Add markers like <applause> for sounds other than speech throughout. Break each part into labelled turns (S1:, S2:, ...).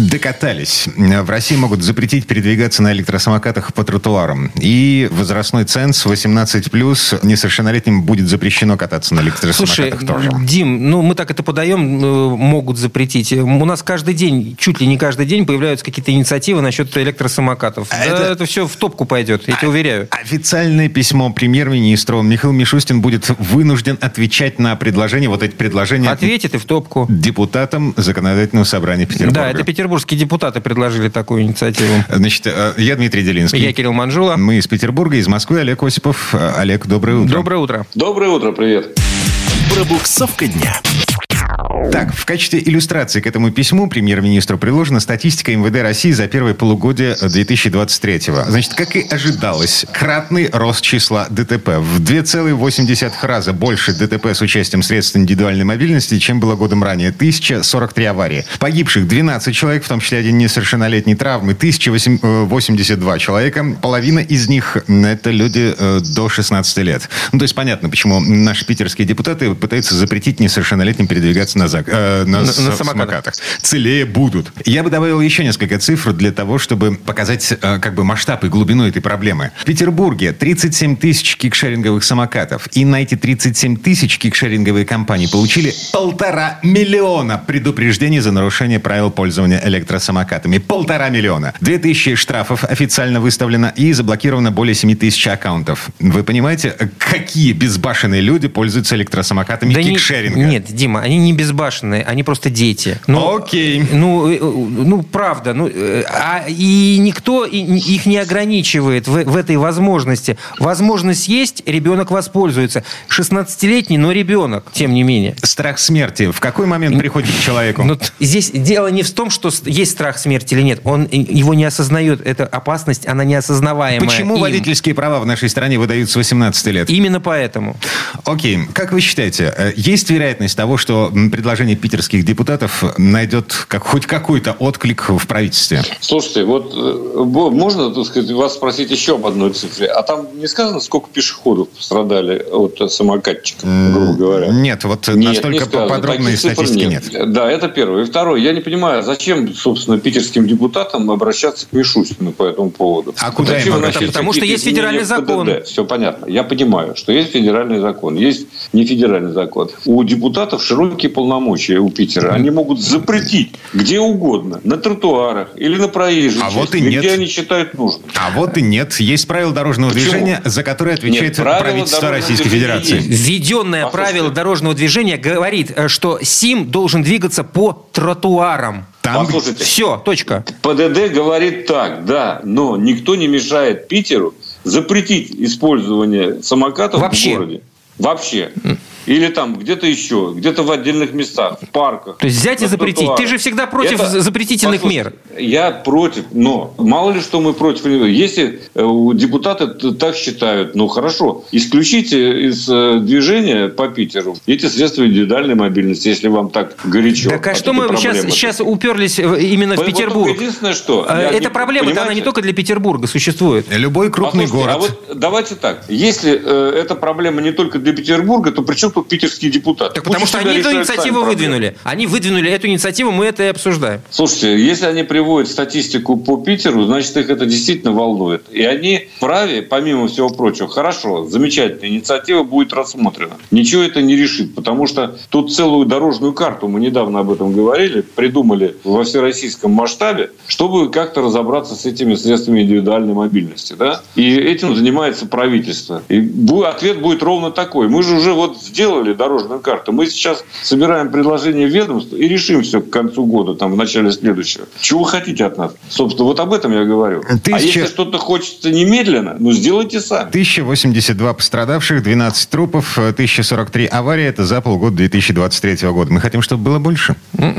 S1: Докатались. В России могут запретить передвигаться на электросамокатах по тротуарам. И возрастной ценз 18+, несовершеннолетним будет запрещено кататься на электросамокатах
S2: Слушай,
S1: тоже.
S2: Дим, ну мы так это подаем, э, могут запретить. У нас каждый день, чуть ли не каждый день появляются какие-то инициативы насчет электросамокатов.
S1: А
S2: Да,
S1: это-
S2: это... все в топку пойдет, я тебе уверяю.
S1: Официальное письмо премьер-министру Михаил Мишустин будет вынужден отвечать на предложения, вот эти предложения
S2: Ответит и в топку.
S1: депутатам законодательного собрания Петербурга.
S2: Да, это петербургские депутаты предложили такую инициативу.
S1: Значит, э, я Дмитрий Делинский.
S2: Я Кирилл Манжула.
S1: Мы из Петербурга, из Москвы. Олег Осипов. Э, Олег, доброе утро.
S2: Доброе утро.
S3: Доброе утро, привет.
S4: Пробуксовка дня.
S1: Так, в качестве иллюстрации к этому письму премьер-министру приложена статистика МВД России за первое полугодие 2023-го. Значит, как и ожидалось, кратный рост числа ДТП. В 2,8 раза больше ДТП с участием средств индивидуальной мобильности, чем было годом ранее. 1043 аварии. Погибших 12 человек, в том числе один несовершеннолетний травмы. 1082 человека. Половина из них это люди э, до 16 лет. Ну, то есть понятно, почему наши питерские депутаты пытаются запретить несовершеннолетним передвигаться на, зак- э, на,
S2: На-
S1: с-
S2: на
S1: самокатах.
S2: самокатах.
S1: Целее будут. Я бы добавил еще несколько цифр для того, чтобы показать э, как бы масштаб и глубину этой проблемы. В Петербурге 37 тысяч кикшеринговых самокатов. И на эти 37 тысяч кикшеринговые компании получили полтора миллиона предупреждений за нарушение правил пользования электросамокатами. Полтора миллиона. Две тысячи штрафов официально выставлено и заблокировано более 7 тысяч аккаунтов. Вы понимаете, какие безбашенные люди пользуются электросамокатами
S2: Да не-
S1: кикшеринга?
S2: нет, Дима, они не безбашенные, они просто дети. Ну,
S1: Окей.
S2: Ну, э, э, ну правда. Ну, э, а, и никто их не ограничивает в, в этой возможности. Возможность есть, ребенок воспользуется. 16-летний, но ребенок, тем не менее.
S1: Страх смерти в какой момент приходит к человеку?
S2: Т- здесь дело не в том, что есть страх смерти или нет. Он его не осознает. Эта опасность, она неосознаваемая.
S1: Почему
S2: им.
S1: водительские права в нашей стране выдают с 18 лет?
S2: Именно поэтому.
S1: Окей, как вы считаете, есть вероятность того, что м, предложение питерских депутатов найдет как, хоть какой-то отклик в правительстве?
S3: Слушайте, вот э, можно, так сказать, вас спросить еще об одной цифре? А там не сказано, сколько пешеходов пострадали от э, самокатчиков, грубо говоря?
S1: Нет, вот
S3: Нет,
S1: настолько
S3: не
S1: подробной статистики нет.
S3: Да, это первое. И второе, я не понимаю, зачем, собственно, питерским депутатам обращаться к Мишустину по этому поводу?
S1: А куда
S3: Зачем
S1: им обращаться?
S2: Потому что есть федеральный закон.
S3: ПДД? Все понятно. Я понимаю, что есть федеральный закон, есть не федеральный закон. У депутатов широкие полномочия у Питера. Они могут запретить где угодно, на тротуарах или на проезжей
S1: А
S3: части,
S1: вот и
S3: где
S1: нет.
S3: они считают нужным.
S1: А вот и нет. Есть правила дорожного
S3: Почему?
S1: движения, за которые отвечает
S3: Нет,
S1: правительство Российской Федерации.
S3: есть.
S2: Введенное
S3: Послушайте.
S2: правило дорожного движения говорит, э, что СИМ должен двигаться по тротуарам.
S1: Там
S3: Послушайте,
S2: Все, точка.
S3: ПДД говорит так, да, но никто не мешает Питеру запретить использование самокатов
S2: Вообще.
S3: в городе. Вообще. Или там где-то еще, где-то в отдельных местах, в парках.
S2: То есть взять и запретить.
S3: тротуарах.
S2: Ты же всегда против
S3: Это-
S2: запретительных мер.
S3: Я против, но мало ли что мы против. Если э, у депутаты так считают, ну хорошо, исключите из э, движения по Питеру эти средства индивидуальной мобильности, если вам так горячо.
S2: Так а что мы сейчас, сейчас уперлись в- именно в
S3: Вот
S2: Петербург?
S3: только единственное, что...
S2: Э, Эта
S3: не-
S2: проблема-то она не
S3: понимаете?
S2: только для Петербурга существует.
S1: любой крупный
S3: Послушайте,
S1: город.
S3: А вот давайте так. Если э, эта проблема не только для Петербурга, то при тут питерские депутаты?
S2: Так
S3: Пусть
S2: потому что они эту инициативу
S3: проблемы.
S2: выдвинули. Они выдвинули эту инициативу, мы это и обсуждаем.
S3: Слушайте, если они приводят статистику по Питеру, значит, их это действительно волнует. И они вправе, помимо всего прочего, хорошо, замечательная инициатива будет рассмотрена. Ничего это не решит, потому что тут целую дорожную карту, мы недавно об этом говорили, придумали во всероссийском масштабе, чтобы как-то разобраться с этими средствами индивидуальной мобильности. Да? И этим занимается правительство. И ответ будет ровно такой. Мы же уже вот сделали дорожную карту. Мы сейчас собираем предложение ведомства и решим все к концу года, там, в начале следующего. Чего вы хотите от нас? Собственно, вот об этом я говорю. А
S1: Тысяча-
S3: если что-то хочется немедленно, ну, сделайте сами.
S1: 1082 пострадавших, 12 трупов, э, 1043 аварии. Это за полгода 2023 года. Мы хотим, чтобы было больше.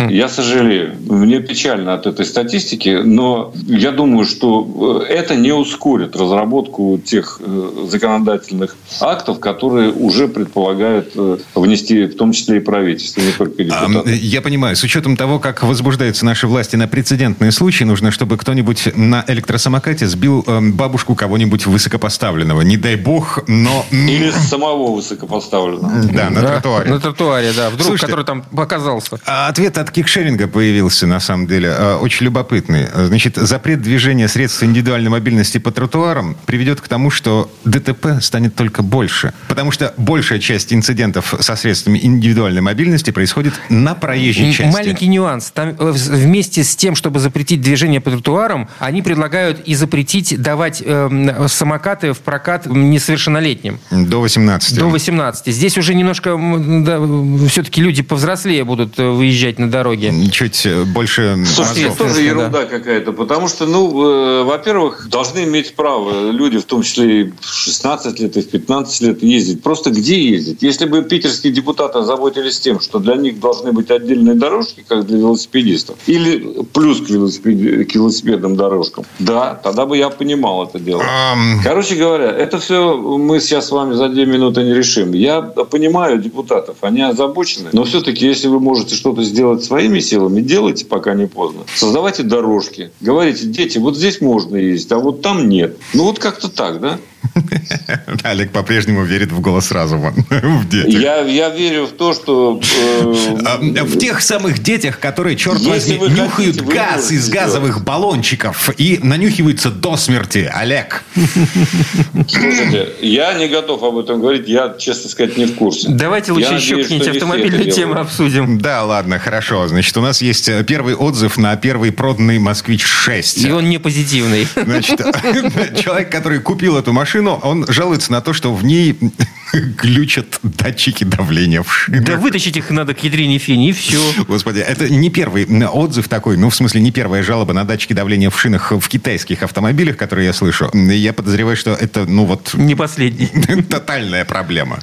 S3: Я сожалею. Мне печально от этой статистики, но я думаю, что э, это не ускорит разработку тех э, законодательных актов, которые уже предполагают внести в том числе и правительство, не только депутаты.
S1: Я понимаю. С учетом того, как возбуждаются наши власти на прецедентные случаи, нужно, чтобы кто-нибудь на электросамокате сбил эм, бабушку кого-нибудь высокопоставленного. Не дай бог, но...
S3: Или самого высокопоставленного.
S1: Да, на тротуаре.
S2: На тротуаре, да. Вдруг,
S1: Слушайте,
S2: который там показался.
S1: А Ответ от кикшеринга появился, на самом деле, э, очень любопытный. Значит, запрет движения средств индивидуальной мобильности по тротуарам приведет к тому, что ДТП станет только больше. Потому что большая часть инцидентов со средствами индивидуальной мобильности происходит на проезжей части.
S2: Маленький нюанс. Там э, вместе с тем, чтобы запретить движение по тротуарам, они предлагают и запретить давать эм, самокаты в прокат несовершеннолетним.
S1: До 18.
S2: До 18. Здесь уже немножко все-таки люди повзрослее будут э, выезжать на дороге.
S1: Чуть э, больше
S3: Слушайте, это тоже ерунда какая-то, потому что, ну, э, во-первых, должны иметь право люди, в том числе и в 16 лет, и в 15 лет ездить. Просто где ездить? Если бы питерские депутаты озаботились тем, что для них должны быть отдельные дорожки, как для велосипедистов, или плюс к, велосипед- к велосипедным дорожкам, да, тогда бы я понимал это дело. Короче говоря, это все мы сейчас с вами за две минуты не решим. Я понимаю депутатов, они озабочены, но все-таки, если вы можете что-то сделать своими силами, делайте, пока не поздно. Создавайте дорожки. Говорите, дети, вот здесь можно ездить, а вот там нет. Ну вот как-то так, да? <laughs>
S1: Олег по-прежнему верит в голос разума. <laughs> В детях.
S3: Я, я верю в то, что... э,
S1: А, В тех самых детях, которые, черт возьми,
S3: вы
S1: нюхают
S3: хотите,
S1: газ из
S3: сделать.
S1: газовых баллончиков и нанюхиваются до смерти. Олег.
S3: Слушайте, я не готов об этом говорить, я, честно сказать, не в курсе.
S2: Давайте лучше
S3: Я
S2: еще какие-нибудь автомобильные темы обсудим.
S1: Да, ладно, хорошо. Значит, у нас есть э, первый отзыв на первый проданный «Москвич-6».
S2: И он не позитивный.
S1: Значит, <laughs> человек, который купил эту машину, он жалуется на то, что в ней <laughs> глючат датчики давления в шинах.
S2: Да вытащить их надо к ядрине фени, и все. <laughs>
S1: Господи, это не первый отзыв такой, ну, в смысле, не первая жалоба на датчики давления в шинах в китайских автомобилях, которые я слышу. Я подозреваю, что это, ну, вот
S2: Не последний. <laughs>
S1: тотальная проблема.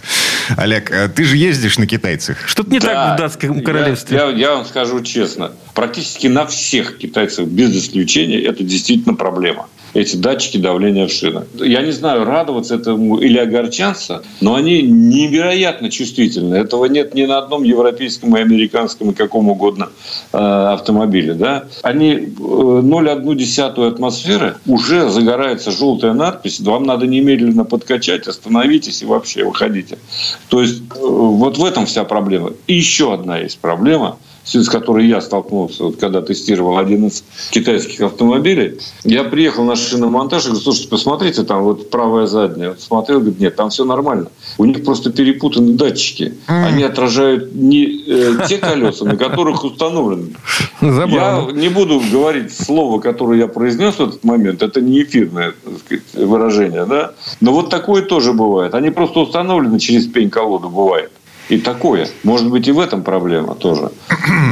S1: Олег, э, ты же ездишь на китайцах.
S2: Что-то не так
S3: Да,
S2: в датском
S3: я-
S2: королевстве.
S3: Я, я вам скажу честно. Практически на всех китайцах, без исключения, это действительно проблема. Эти датчики давления в шинах. Я не знаю, радоваться этому или огорчаться, но они невероятно чувствительны. Этого нет ни на одном европейском и американском и каком угодно э, автомобиле. Да? Они э, 0,1 атмосферы уже загорается желтая надпись. Вам надо немедленно подкачать, остановитесь и вообще выходите. То есть э, вот в этом вся проблема. И еще одна есть проблема, с которой я столкнулся, вот, когда тестировал один из китайских автомобилей. Я приехал на шиномонтаж и говорю, слушайте, посмотрите, там вот правая задняя. Вот смотрел, говорит, нет, там все нормально. У них просто перепутаны датчики. Они отражают не э, те колеса, на которых установлены. Я не буду говорить слово, которое я произнес в этот момент. Это не эфирное сказать, выражение. Да? Но вот такое тоже бывает. Они просто установлены через пень-колоду. Бывает. И такое. Может быть, и в этом проблема тоже.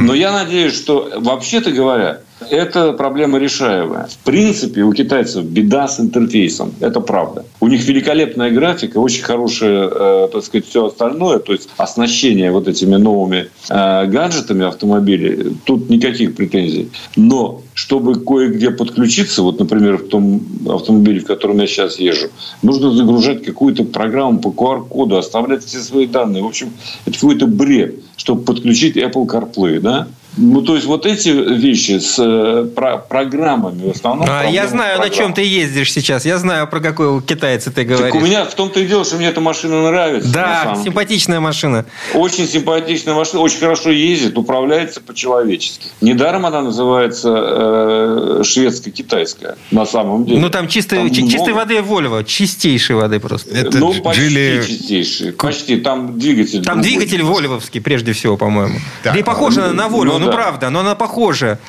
S3: Но я надеюсь, что, вообще-то говоря, эта проблема решаемая. В принципе, у китайцев беда с интерфейсом. Это правда. У них великолепная графика, очень хорошее, э, так сказать, все остальное. То есть оснащение вот этими новыми э, гаджетами автомобилей. Тут никаких претензий. Но чтобы кое-где подключиться, вот, например, в том автомобиле, в котором я сейчас езжу, нужно загружать какую-то программу по QR-коду, оставлять все свои данные. В общем, это какой-то бред, чтобы подключить Apple CarPlay, да? Ну, то есть, вот эти вещи с э, про- программами в основном...
S2: А, я знаю, на
S3: программ.
S2: чем ты ездишь сейчас. Я знаю, про какого китайца ты
S3: Так у
S2: говоришь.
S3: меня в том-то и дело, что мне эта машина нравится. на
S2: Да,
S3: деле.
S2: симпатичная машина.
S3: Очень симпатичная машина, очень хорошо ездит, управляется по-человечески. Недаром она называется э, шведско-китайская на самом деле.
S2: Ну, там чистой,
S3: Там
S2: чи- чистой
S3: много-
S2: воды Вольво. Чистейшей воды просто.
S1: Это
S3: ну, почти
S1: Джили-
S3: чистейший. Почти. Там двигатель.
S2: Там
S3: другой.
S2: двигатель вольвовский, прежде всего, по-моему.
S1: Так.
S2: Да и похожа она на Вольво,
S3: Ну да.
S2: правда, но она похожа.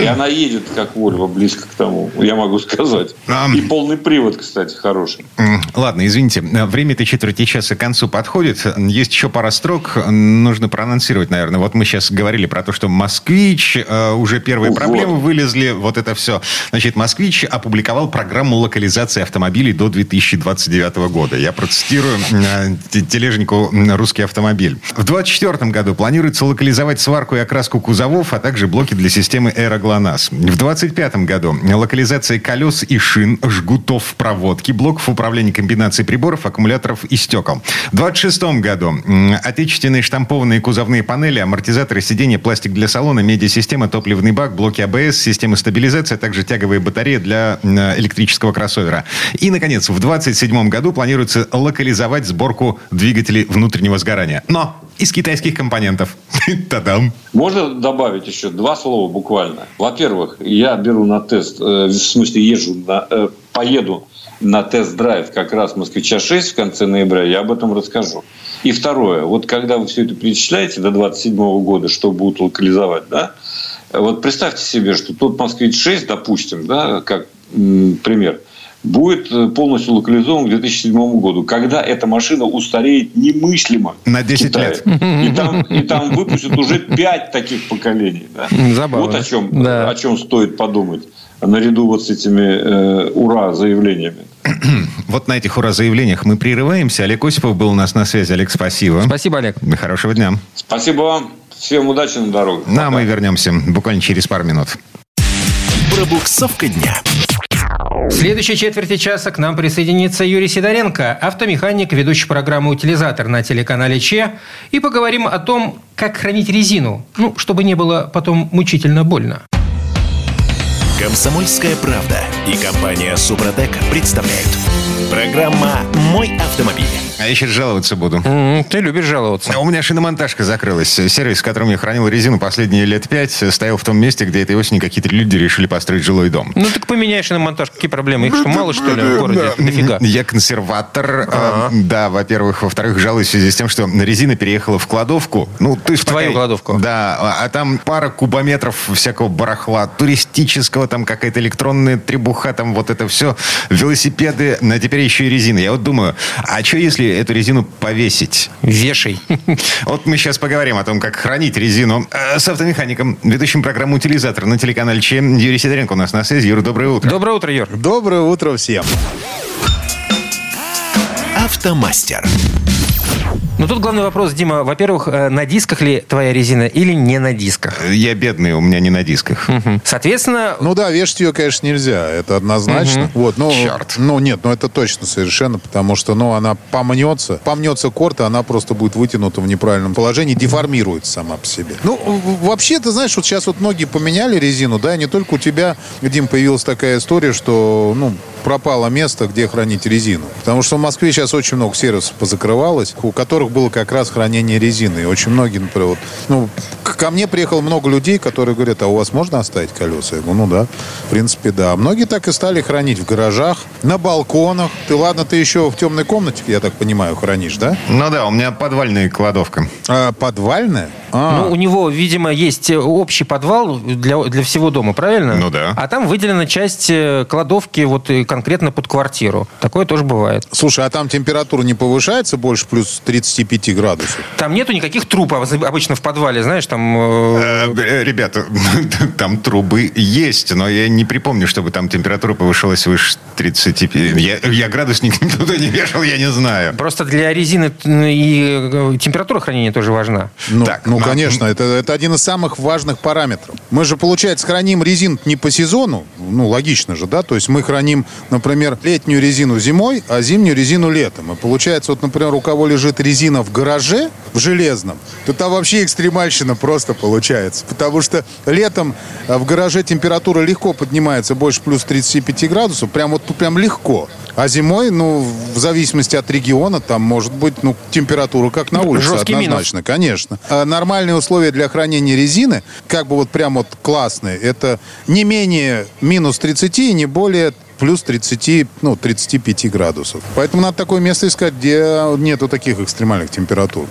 S3: И она едет как Вольво, близко к тому, я могу сказать. И полный привод, кстати, хороший.
S1: Ладно, извините. Время этой четверти часа к концу подходит. Есть еще пара строк. Нужно проанонсировать, наверное. Вот мы сейчас говорили про то, что «Москвич», э, уже первые
S3: Вот.
S1: проблемы вылезли, вот это все. Значит, «Москвич» опубликовал программу локализации автомобилей до 2029 года. Я процитирую э, те- тележнику «Русский автомобиль». В 2024 году планируется локализовать сварку и окраску покраску кузовов, а также блоки для системы Aeroglonас. В 2025 году локализация колес и шин, жгутов проводки, блоков управления комбинацией приборов, аккумуляторов и стекол. В 2026 году отечественные штампованные кузовные панели, амортизаторы сиденья, пластик для салона, медиасистема, топливный бак, блоки АБС, системы стабилизации, а также тяговые батареи для электрического кроссовера. И, наконец, в 2027 году планируется локализовать сборку двигателей внутреннего сгорания. Но из китайских компонентов. <laughs> Та-дам.
S3: Можно добавить еще два слова буквально. Во-первых, я беру на тест, э, в смысле езжу, на, э, поеду на тест-драйв как раз «Москвича-6» в конце ноября, я об этом расскажу. И второе, вот когда вы все это перечисляете до 27 года, что будут локализовать, да, вот представьте себе, что тот «Москвич-6», допустим, да, как м, пример, будет э, полностью локализован к 2007 году, когда эта машина устареет немыслимо.
S1: На 10
S3: в Китае.
S1: лет.
S3: И там, и там выпустят уже 5 таких поколений. Да.
S2: Забавно.
S3: Вот о чем,
S2: Да.
S3: о чем стоит подумать наряду вот с этими э, ура заявлениями. <clears throat>
S1: Вот на этих ура-заявлениях мы прерываемся. Олег Осипов был у нас на связи. Олег, спасибо.
S2: Спасибо, Олег.
S1: Хорошего дня.
S3: Спасибо вам. Всем удачи на дорогах.
S1: Ну, а
S3: Пока.
S1: мы вернемся буквально через пару минут.
S4: Пробуксовка дня.
S2: В следующей четверти часа к нам присоединится Юрий Сидоренко, автомеханик, ведущий программы «Утилизатор» на телеканале ЧЕ. И поговорим о том, как хранить резину, ну, чтобы не было потом мучительно больно.
S4: Комсомольская правда и компания Супротек представляют. Программа «Мой автомобиль».
S1: А я сейчас жаловаться буду.
S2: Ты любишь жаловаться.
S1: У меня шиномонтажка закрылась. Сервис, в котором я хранил резину последние лет пять, стоял в том месте, где этой осенью какие-то люди решили построить жилой дом.
S2: Ну, так поменяешь на монтаж. Какие проблемы? Их что, мало, что ли, в городе? Дофига. <laughs>
S1: Я консерватор. э, Да, во-первых. Во-вторых, жалуюсь в связи с тем, что резина переехала в кладовку. Ну, то есть
S2: В твою кладовку?
S1: Да, а а там пара кубометров всякого барахла, туристического, там какая-то электронная требуха, там вот это все, велосипеды, а теперь еще и резина. Я вот думаю, а что если эту резину повесить?
S2: Вешай.
S1: Вот мы сейчас поговорим о том, как хранить резину э, с автомехаником, ведущим программу «Утилизатор» на телеканале ЧЕМ. Юрий Сидоренко у нас на связи. Юра, доброе утро.
S2: Доброе утро, Юр.
S5: Доброе утро всем.
S4: Автомастер.
S2: Ну, тут главный вопрос, Дима. Во-первых, э, на дисках ли твоя резина или не на дисках?
S1: Я бедный, у меня не на дисках.
S2: Мгм. Соответственно,
S5: Ну да, вешать ее, конечно, нельзя, это однозначно. Вот, ну,
S1: Черт.
S5: Ну нет, ну это точно совершенно, потому что, ну, она помнется, помнется корта, она просто будет вытянута в неправильном положении, деформируется сама по себе. Ну, вообще, ты знаешь, вот сейчас вот многие поменяли резину, да, и не только у тебя, Дим, появилась такая история, что, ну, пропало место, где хранить резину. Потому что в Москве сейчас очень много сервисов позакрывалось, у которых было как раз хранение резины. И очень многие, например, вот, ну, ко мне приехало много людей, которые говорят, а у вас можно оставить колеса? Я говорю, ну да, в принципе, да. Многие так и стали хранить в гаражах, на балконах. Ты, ладно, ты еще в темной комнате, я так понимаю, хранишь, да?
S1: Ну да, у меня подвальная кладовка.
S5: А, подвальная? А,
S2: ну, у него, видимо, есть э, общий подвал для, для всего дома, правильно?
S1: Ну да.
S2: А там выделена часть э, кладовки вот э, конкретно под квартиру. Такое тоже бывает.
S5: Слушай, а там температура не повышается больше плюс 35 градусов?
S2: Там нету никаких труб а обычно в подвале, знаешь, там... э,
S1: Э, Ребята, <laughs> там трубы есть, но я не припомню, чтобы там температура повышалась выше 35. Я, я градусник <laughs> туда не вешал, я не знаю.
S2: Просто для резины т- и э, температура хранения тоже важна.
S5: Ну,
S1: Так,
S5: ну
S1: на-
S5: конечно, это, это один из самых важных параметров. Мы же, получается, храним резину не по сезону, ну, логично же, да? То есть мы храним, например, летнюю резину зимой, а зимнюю резину летом. И получается, вот, например, у кого лежит резина в гараже, в железном, то там вообще экстремальщина просто получается. Потому что летом а, в гараже температура легко поднимается больше плюс 35 градусов, прям вот прям легко. А зимой, ну, в зависимости от региона, там может быть, ну, температура как на улице,
S2: Жесткий минус.
S5: однозначно. Конечно, конечно. А Нормальные условия для хранения резины, как бы вот прям вот классные, это не менее минус 30 и не более плюс 30, ну, 35 градусов. Поэтому надо такое место искать, где нету таких экстремальных температур.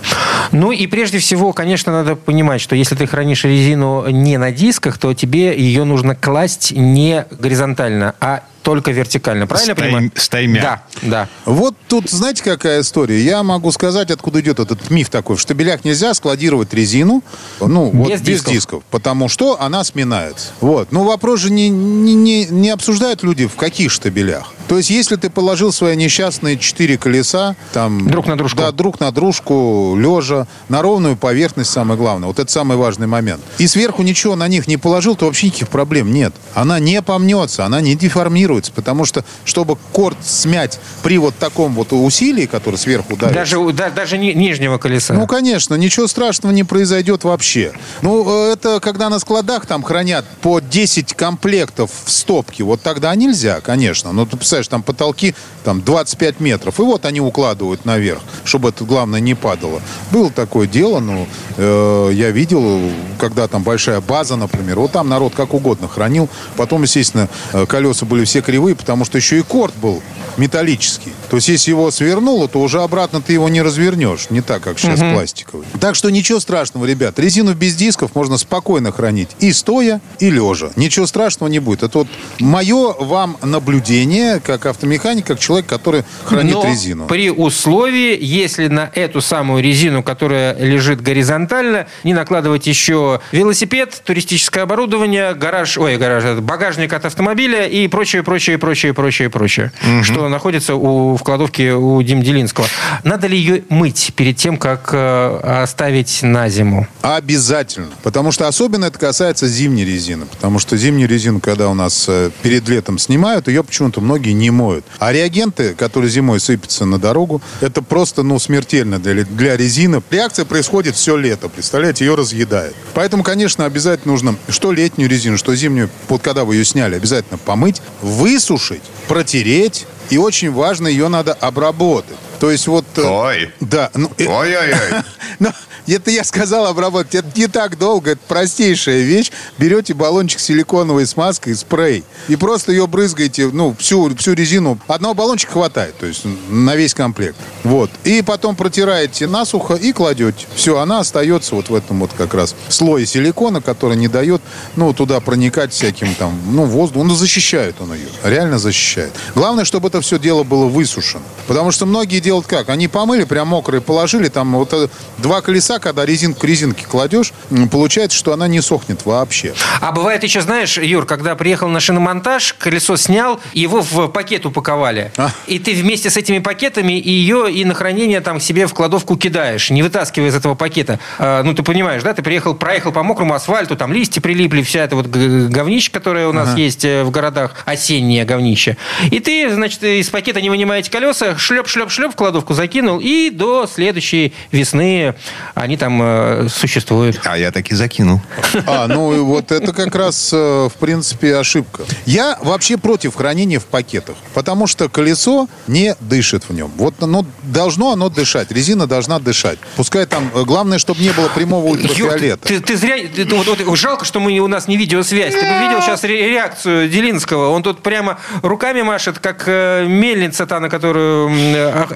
S2: Ну и прежде всего, конечно, надо понимать, что если ты хранишь резину не на дисках, то тебе ее нужно класть не горизонтально, а только вертикально. Правильно я
S1: С тай-
S2: понимаю?
S1: с таймя.
S2: Да, да.
S5: Вот тут, знаете, какая история? Я могу сказать, откуда идет этот миф такой. В штабелях нельзя складировать резину, ну, вот
S2: Без
S5: без,
S2: дисков.
S5: дисков. потому что она сминается. Вот. Но вопрос же не, не, не, не обсуждают люди, в каких штабелях. То есть, если ты положил свои несчастные четыре колеса, там...
S2: Друг на дружку.
S5: Да, друг на дружку, лежа, на ровную поверхность, самое главное. Вот это самый важный момент. И сверху ничего на них не положил, то вообще никаких проблем нет. Она не помнется, она не деформируется, потому что, чтобы корт смять при вот таком вот усилии, которое сверху давит...
S2: Даже, да- даже ни- нижнего колеса.
S5: Ну, конечно, ничего страшного не произойдет вообще. Ну, э, это когда на складах там хранят по 10 комплектов в стопке, вот тогда нельзя, конечно. Ну, ты представляешь, там потолки там 25 метров, и вот они укладывают наверх, чтобы это, главное, не падало. Было такое дело, ну, э, я видел, когда там большая база, например, вот там народ как угодно хранил. Потом, естественно, э, колеса были все кривые, потому что еще и корт был металлический. То есть, если его свернуло, то уже обратно ты его не развернешь. Не так, как сейчас пластиковый. Так что ничего страшного, ребят. Резину без дисков можно спокойно хранить и стоя, и лежа. Ничего страшного не будет. Это вот мое вам наблюдение, как автомеханик, как человек, который хранит
S2: Но
S5: резину.
S2: при условии, если на эту самую резину, которая лежит горизонтально, не накладывать еще велосипед, туристическое оборудование, гараж, ой, гараж, багажник от автомобиля и прочее, прочее, прочее, прочее, прочее, что находится у, в кладовке у Дим Делинского. Надо ли ее мыть перед тем, как э, оставить на зиму?
S5: Обязательно. Потому что особенно это касается зимней резины. Потому что зимнюю резину, когда у нас э, перед летом снимают, ее почему-то многие не моют. А реагенты, которые зимой сыпятся на дорогу, это просто, ну, смертельно для, для резины. Реакция происходит все лето, представляете, ее разъедает. Поэтому, конечно, обязательно нужно, что летнюю резину, что зимнюю, вот когда вы ее сняли, обязательно помыть, высушить, протереть. И очень важно, ее надо обработать. То есть вот... э,
S1: Ой.
S5: Да. Ну, э,
S1: Ой-ой-ой. <laughs>
S5: это я сказал обработать. Это не так долго. Это простейшая вещь. Берете баллончик силиконовой смазкой, спрей, и просто ее брызгаете, ну, всю, всю резину. Одного баллончика хватает, то есть на весь комплект. Вот. И потом протираете насухо и кладете. Все, она остается вот в этом вот как раз слое силикона, который не дает, ну, туда проникать всяким там, ну, воздух. Ну, защищает он ее. Реально защищает. Главное, чтобы это все дело было высушено. Потому что многие делают как? Они помыли, прям мокрые положили, там вот э, два колеса, когда резинку к резинке кладешь, получается, что она не сохнет вообще.
S2: А бывает еще, знаешь, Юр, когда приехал на шиномонтаж, колесо снял, его в пакет упаковали.
S5: А.
S2: И ты вместе с этими пакетами ее и на хранение там себе в кладовку кидаешь, не вытаскивая из этого пакета. А, ну, ты понимаешь, да? Ты приехал, проехал по мокрому асфальту, там листья прилипли, вся эта вот говнище, которое у нас есть э, в городах, осеннее говнище. И ты, значит, из пакета не вынимаете колеса, шлеп-шлеп-шлеп в кладовку закинул, и до следующей весны они там э, существуют.
S1: А я таки закинул.
S5: А, ну и вот это как раз, э, в принципе, ошибка. Я вообще против хранения в пакетах, потому что колесо не дышит в нем. Вот оно должно оно дышать, резина должна дышать. Пускай там, э, главное, чтобы не было прямого ультрафиолета.
S2: ты, ты зря... ты- ты- вот- вот жалко, что мы, у нас не видеосвязь. Ты бы видел сейчас ре- реакцию Делинского. Он тут прямо руками машет, как э, мельница та, на которую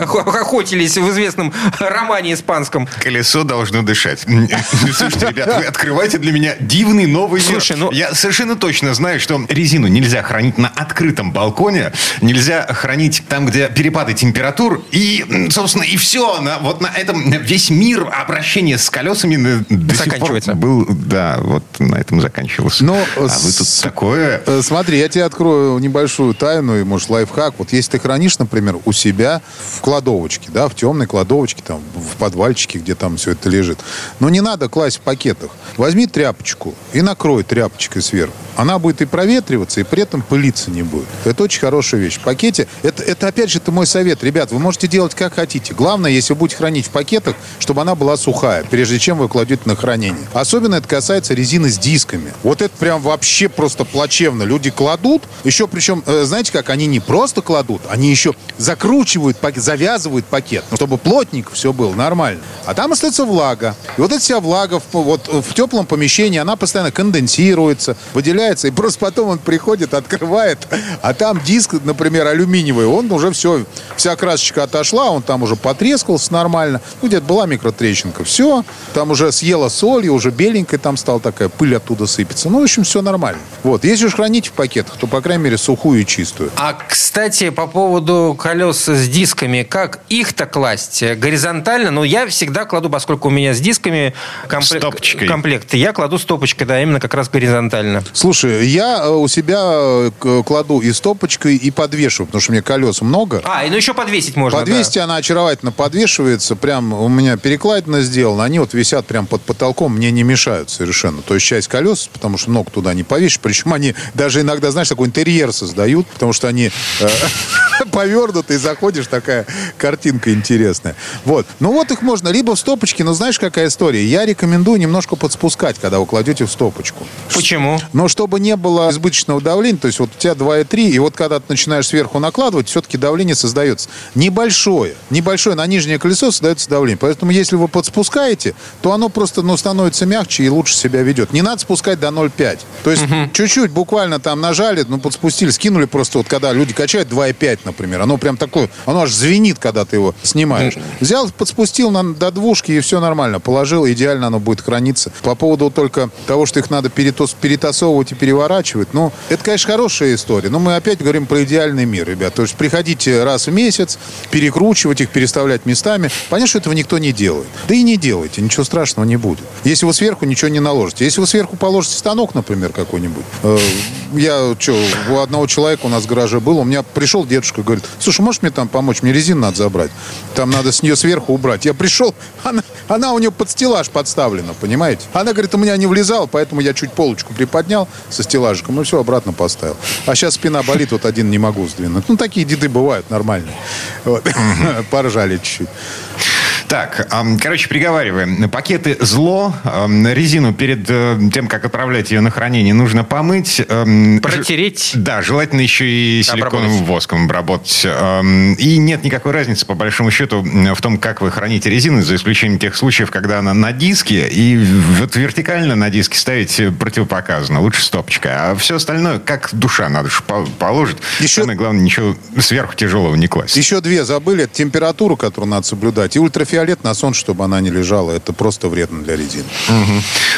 S2: ох- охотились в известном романе испанском.
S1: Колесо должно дышать. <laughs> Слушайте, ребят, вы открываете для меня дивный новый мир.
S2: Слушай, ну-
S1: Я совершенно точно знаю, что резину нельзя хранить на открытом балконе, нельзя хранить там, где перепады температур, и, собственно, и все. На, вот на этом весь мир обращения с колесами э, до сих пор
S2: Заканчивается.
S1: был, да, вот на этом заканчивался.
S5: Но,
S1: а вы тут такое...
S5: Э, Смотри, я тебе открою небольшую тайну и, может, лайфхак. Вот если ты хранишь, например, у себя в кладовочке, да, в темной кладовочке, там, в подвальчике, где там все это лежит, но не надо класть в пакетах. Возьми тряпочку и накрой тряпочкой сверху. Она будет и проветриваться, и при этом пылиться не будет. Это очень хорошая вещь. В пакете, это, это опять же, это мой совет. Ребят, вы можете делать как хотите. Главное, если вы будете хранить в пакетах, чтобы она была сухая, прежде чем вы кладете на хранение. Особенно это касается резины с дисками. Вот это прям вообще просто плачевно. Люди кладут, еще причем, э, знаете как, они не просто кладут, они еще закручивают завязывают пакет, ну, чтобы плотненько все было нормально. А там остается влага. И вот эта вся влага в, вот, в теплом помещении, она постоянно конденсируется, выделяется, и просто потом он приходит, открывает, а там диск, например, алюминиевый, он уже все, вся красочка отошла, он там уже потрескался нормально, ну, где-то была микротрещинка, все, там уже съела соль, и уже беленькая там стала такая, пыль оттуда сыпется. Ну, в общем, все нормально. Вот, если уж хранить в пакетах, то, по крайней мере, сухую и чистую.
S2: А, кстати, по поводу колес с дисками, как их-то класть? Горизонтально? Ну, я всегда кладу, поскольку поскольку у меня с дисками комплект, комплект, я кладу стопочкой, да, именно как раз горизонтально.
S5: Слушай, я э, у себя э, кладу и стопочкой, и подвешиваю, потому что у меня колес много.
S2: А, и ну еще подвесить можно.
S5: Подвесить она очаровательно подвешивается, прям у меня перекладина сделана, они вот висят прям под потолком, мне не мешают совершенно. То есть часть колес, потому что ног туда не повесишь, причем они даже иногда, знаешь, такой интерьер создают, потому что они э, <laughs> повернуты, и заходишь, такая картинка интересная. Вот. Ну вот их можно либо в стопочке, но знаешь, какая история? Я рекомендую немножко подспускать, когда вы кладете в стопочку.
S2: Почему?
S5: Но чтобы не было избыточного давления, то есть вот у тебя 2,3, и вот когда ты начинаешь сверху накладывать, все-таки давление создается небольшое. Небольшое на нижнее колесо создается давление. Поэтому если вы подспускаете, то оно просто ну, становится мягче и лучше себя ведет. Не надо спускать до 0,5. То есть чуть-чуть буквально там нажали, ну подспустили, скинули просто вот когда люди качают 2,5, например. Оно прям такое, оно аж звенит, когда ты его снимаешь. Взял, подспустил на, до двушки и все нормально. Положил, идеально оно будет храниться. По поводу только того, что их надо перетос- перетасовывать и переворачивать, ну, это, конечно, хорошая история. Но мы опять говорим про идеальный мир, ребят. То есть приходите раз в месяц, перекручивать их, переставлять местами. Понятно, что этого никто не делает. Да и не делайте, ничего страшного не будет. Если вы сверху ничего не наложите. Если вы сверху положите станок, например, какой-нибудь. э, я, что, у одного человека у нас в гараже был, у меня пришел дедушка, говорит, слушай, можешь мне там помочь? Мне резину надо забрать. Там надо с нее сверху убрать. Я пришел, <laughs> она, она у нее под стеллаж подставлена, понимаете? Она говорит, у меня не влезала, поэтому я чуть полочку приподнял со стеллажиком и все обратно поставил. А сейчас спина болит, вот один не могу сдвинуть. Ну, такие деды бывают нормальные. Вот. <laughs> Поржали чуть-чуть.
S1: Так, короче, приговариваем. Пакеты зло. Резину перед э, тем, как отправлять ее на хранение, нужно помыть.
S2: Протереть.
S1: ж- Да, желательно еще и силиконовым
S2: Обработать.
S1: воском обработать. И нет никакой разницы, по большому счету, в том, как вы храните резину, за исключением тех случаев, когда она на диске, и вот вертикально на диске ставить э, противопоказано. Лучше стопочка. А все остальное, как душа, надо же по- положить.
S5: Еще-
S1: Самое главное, ничего сверху тяжелого не класть.
S5: Еще две забыли. Это температуру, которую надо соблюдать. И ультрафиолет на солнце, чтобы она не лежала. Это просто вредно для резины.